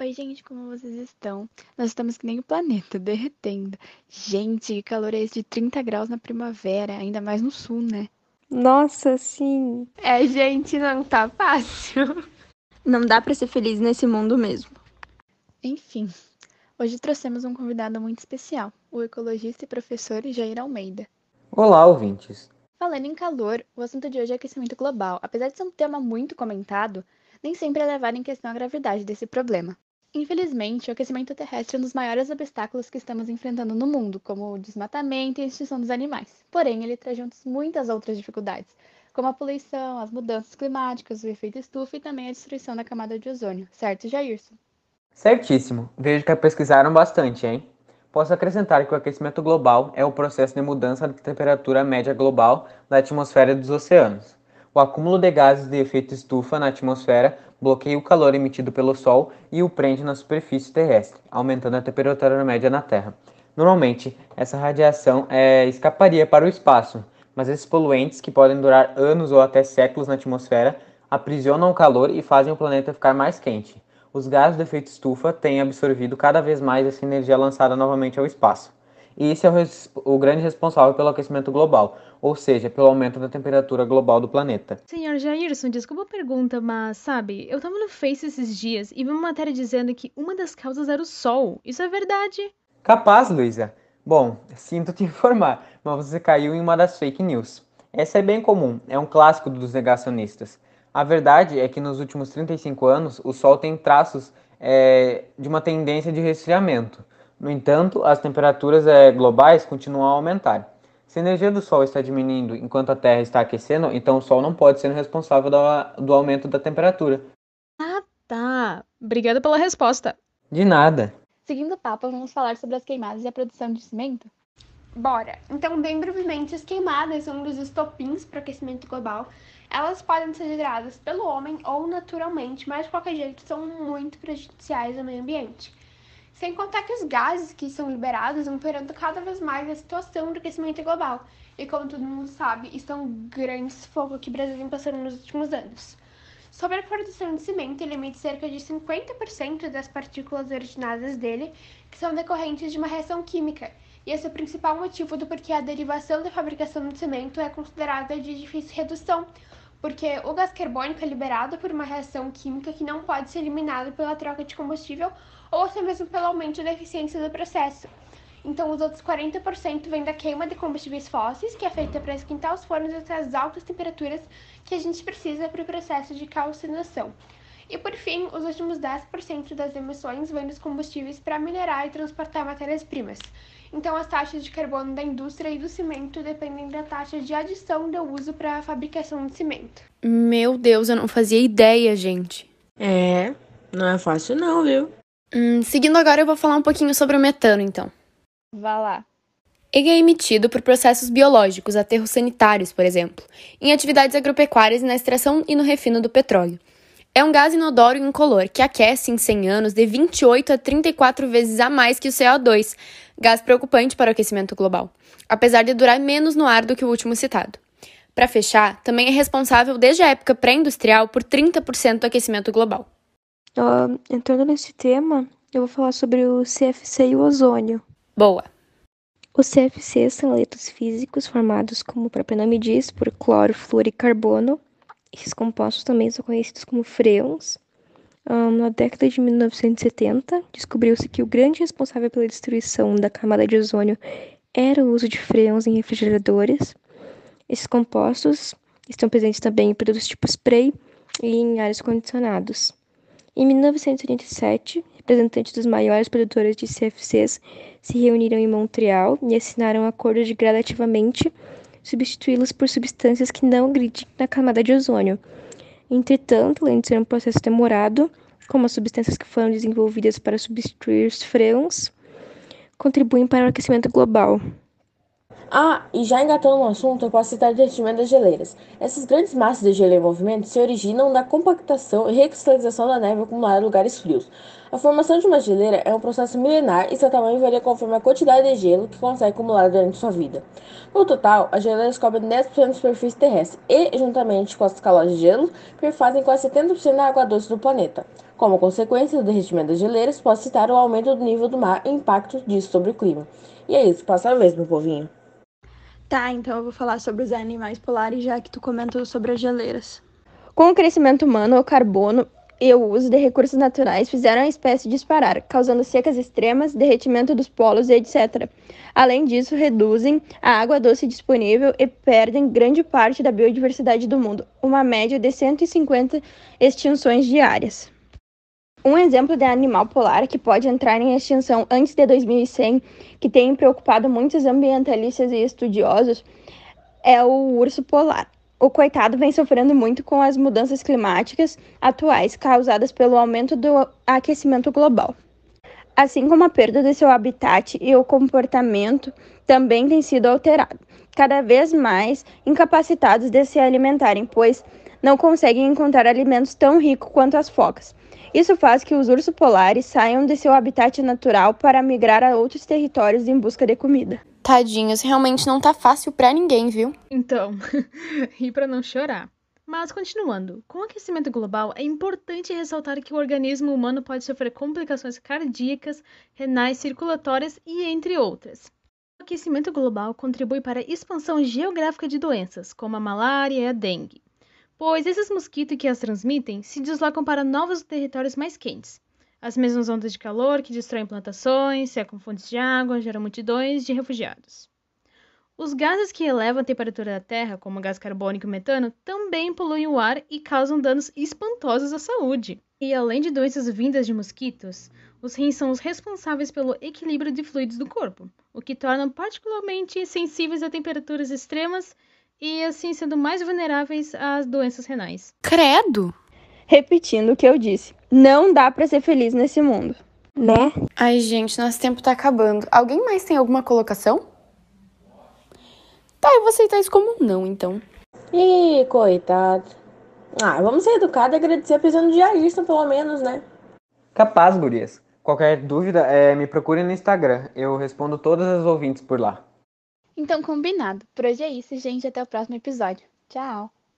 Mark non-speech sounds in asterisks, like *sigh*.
Oi, gente, como vocês estão? Nós estamos que nem o planeta, derretendo. Gente, que calor é esse de 30 graus na primavera, ainda mais no sul, né? Nossa, sim. É, gente, não tá fácil. Não dá para ser feliz nesse mundo mesmo. Enfim, hoje trouxemos um convidado muito especial, o ecologista e professor Jair Almeida. Olá, ouvintes. Falando em calor, o assunto de hoje é aquecimento global. Apesar de ser um tema muito comentado, nem sempre é levado em questão a gravidade desse problema. Infelizmente, o aquecimento terrestre é um dos maiores obstáculos que estamos enfrentando no mundo, como o desmatamento e a extinção dos animais. Porém, ele traz juntos muitas outras dificuldades, como a poluição, as mudanças climáticas, o efeito estufa e também a destruição da camada de ozônio. Certo, Jairson? Certíssimo. Vejo que pesquisaram bastante, hein? Posso acrescentar que o aquecimento global é o processo de mudança da temperatura média global da atmosfera dos oceanos. O acúmulo de gases de efeito estufa na atmosfera bloqueia o calor emitido pelo Sol e o prende na superfície terrestre, aumentando a temperatura média na Terra. Normalmente, essa radiação é, escaparia para o espaço, mas esses poluentes, que podem durar anos ou até séculos na atmosfera, aprisionam o calor e fazem o planeta ficar mais quente. Os gases de efeito estufa têm absorvido cada vez mais essa energia lançada novamente ao espaço. E esse é o, o, grande responsável pelo aquecimento global, ou seja, pelo aumento da temperatura global do planeta. Senhor Jairson, desculpa a pergunta, mas sabe, eu tava no Face esses dias e vi uma matéria dizendo que uma das causas era o Sol. Isso é verdade? Capaz, Luísa. Bom, sinto te *laughs* informar, mas você caiu em uma das fake news. Essa é bem comum, é um clássico dos negacionistas. A verdade é que nos últimos 35 anos o Sol tem traços é, de uma tendência de resfriamento. No entanto, as temperaturas é, globais continuam a aumentar. Se a energia do Sol está diminuindo enquanto a Terra está aquecendo, então o Sol não pode ser o responsável do, do aumento da temperatura. Ah, tá. Obrigada pela resposta. De nada. Seguindo o papo, vamos falar sobre as queimadas e a produção de cimento? Bora! Então, bem brevemente, as queimadas são um dos estopins para o aquecimento global. Elas podem ser geradas pelo homem ou naturalmente, mas de qualquer jeito são muito prejudiciais ao meio ambiente. Sem contar que os gases que são liberados vão piorando cada vez mais a situação do aquecimento global. E como todo mundo sabe, isso é um grande sufoco que o Brasil vem passando nos últimos anos. Sobre a produção de cimento, ele emite cerca de 50% das partículas originadas dele, que são decorrentes de uma reação química. E esse é o principal motivo do porquê a derivação da fabricação de cimento é considerada de difícil redução, porque o gás carbônico é liberado por uma reação química que não pode ser eliminada pela troca de combustível ou até mesmo pelo aumento da eficiência do processo. Então, os outros 40% vêm da queima de combustíveis fósseis, que é feita para esquentar os fornos até as altas temperaturas que a gente precisa para o processo de calcinação. E por fim, os últimos 10% das emissões vêm dos combustíveis para minerar e transportar matérias-primas. Então, as taxas de carbono da indústria e do cimento dependem da taxa de adição do uso para a fabricação de cimento. Meu Deus, eu não fazia ideia, gente. É, não é fácil não, viu? Hum, seguindo agora, eu vou falar um pouquinho sobre o metano, então. Vá lá. Ele é emitido por processos biológicos, aterros sanitários, por exemplo, em atividades agropecuárias e na extração e no refino do petróleo. É um gás inodoro e incolor que aquece em 100 anos de 28 a 34 vezes a mais que o CO2, gás preocupante para o aquecimento global, apesar de durar menos no ar do que o último citado. Para fechar, também é responsável desde a época pré-industrial por 30% do aquecimento global. Uh, entrando nesse tema, eu vou falar sobre o CFC e o ozônio. Boa! Os CFCs são elementos físicos formados, como o próprio nome diz, por cloro, flúor e carbono. Esses compostos também são conhecidos como freons. Um, na década de 1970, descobriu-se que o grande responsável pela destruição da camada de ozônio era o uso de freons em refrigeradores. Esses compostos estão presentes também em produtos tipo spray e em ares condicionados. Em 1987, representantes dos maiores produtores de CFCs se reuniram em Montreal e assinaram um acordo de gradativamente substituí-los por substâncias que não agridem na camada de ozônio. Entretanto, além de ser um processo demorado, como as substâncias que foram desenvolvidas para substituir os freons, contribuem para o aquecimento global. Ah, e já engatando no assunto, eu posso citar o derretimento das geleiras. Essas grandes massas de gelo em movimento se originam da compactação e recristalização da neve acumulada em lugares frios. A formação de uma geleira é um processo milenar e seu tamanho varia conforme a quantidade de gelo que consegue acumular durante sua vida. No total, as geleiras cobrem 10% da superfície terrestre e, juntamente com as calotas de gelo, perfazem quase 70% da água doce do planeta. Como consequência do derretimento das geleiras, posso citar o aumento do nível do mar e o impacto disso sobre o clima. E é isso, passa a vez, meu povinho. Tá, então eu vou falar sobre os animais polares, já que tu comentou sobre as geleiras. Com o crescimento humano, o carbono e o uso de recursos naturais fizeram a espécie disparar, causando secas extremas, derretimento dos polos e etc. Além disso, reduzem a água doce disponível e perdem grande parte da biodiversidade do mundo, uma média de 150 extinções diárias. Um exemplo de animal polar que pode entrar em extinção antes de 2100, que tem preocupado muitos ambientalistas e estudiosos, é o urso polar. O coitado vem sofrendo muito com as mudanças climáticas atuais causadas pelo aumento do aquecimento global. Assim como a perda de seu habitat e o comportamento também tem sido alterado, cada vez mais incapacitados de se alimentarem, pois não conseguem encontrar alimentos tão ricos quanto as focas. Isso faz que os ursos polares saiam de seu habitat natural para migrar a outros territórios em busca de comida. Tadinhos, realmente não tá fácil para ninguém, viu? Então, *laughs* ri para não chorar. Mas continuando, com o aquecimento global é importante ressaltar que o organismo humano pode sofrer complicações cardíacas, renais, circulatórias e entre outras. O aquecimento global contribui para a expansão geográfica de doenças, como a malária e a dengue pois esses mosquitos que as transmitem se deslocam para novos territórios mais quentes. As mesmas ondas de calor que destroem plantações, secam fontes de água, geram multidões de refugiados. Os gases que elevam a temperatura da Terra, como o gás carbônico e o metano, também poluem o ar e causam danos espantosos à saúde. E além de doenças vindas de mosquitos, os rins são os responsáveis pelo equilíbrio de fluidos do corpo, o que torna particularmente sensíveis a temperaturas extremas e assim sendo mais vulneráveis às doenças renais. Credo! Repetindo o que eu disse, não dá para ser feliz nesse mundo, né? Ai, gente, nosso tempo tá acabando. Alguém mais tem alguma colocação? Tá, eu vou aceitar isso como não, então. Ih, coitado. Ah, vamos ser educados e agradecer a presença de Ayrton, pelo menos, né? Capaz, gurias. Qualquer dúvida, é, me procure no Instagram. Eu respondo todas as ouvintes por lá. Então, combinado. Por hoje é isso, gente. Até o próximo episódio. Tchau!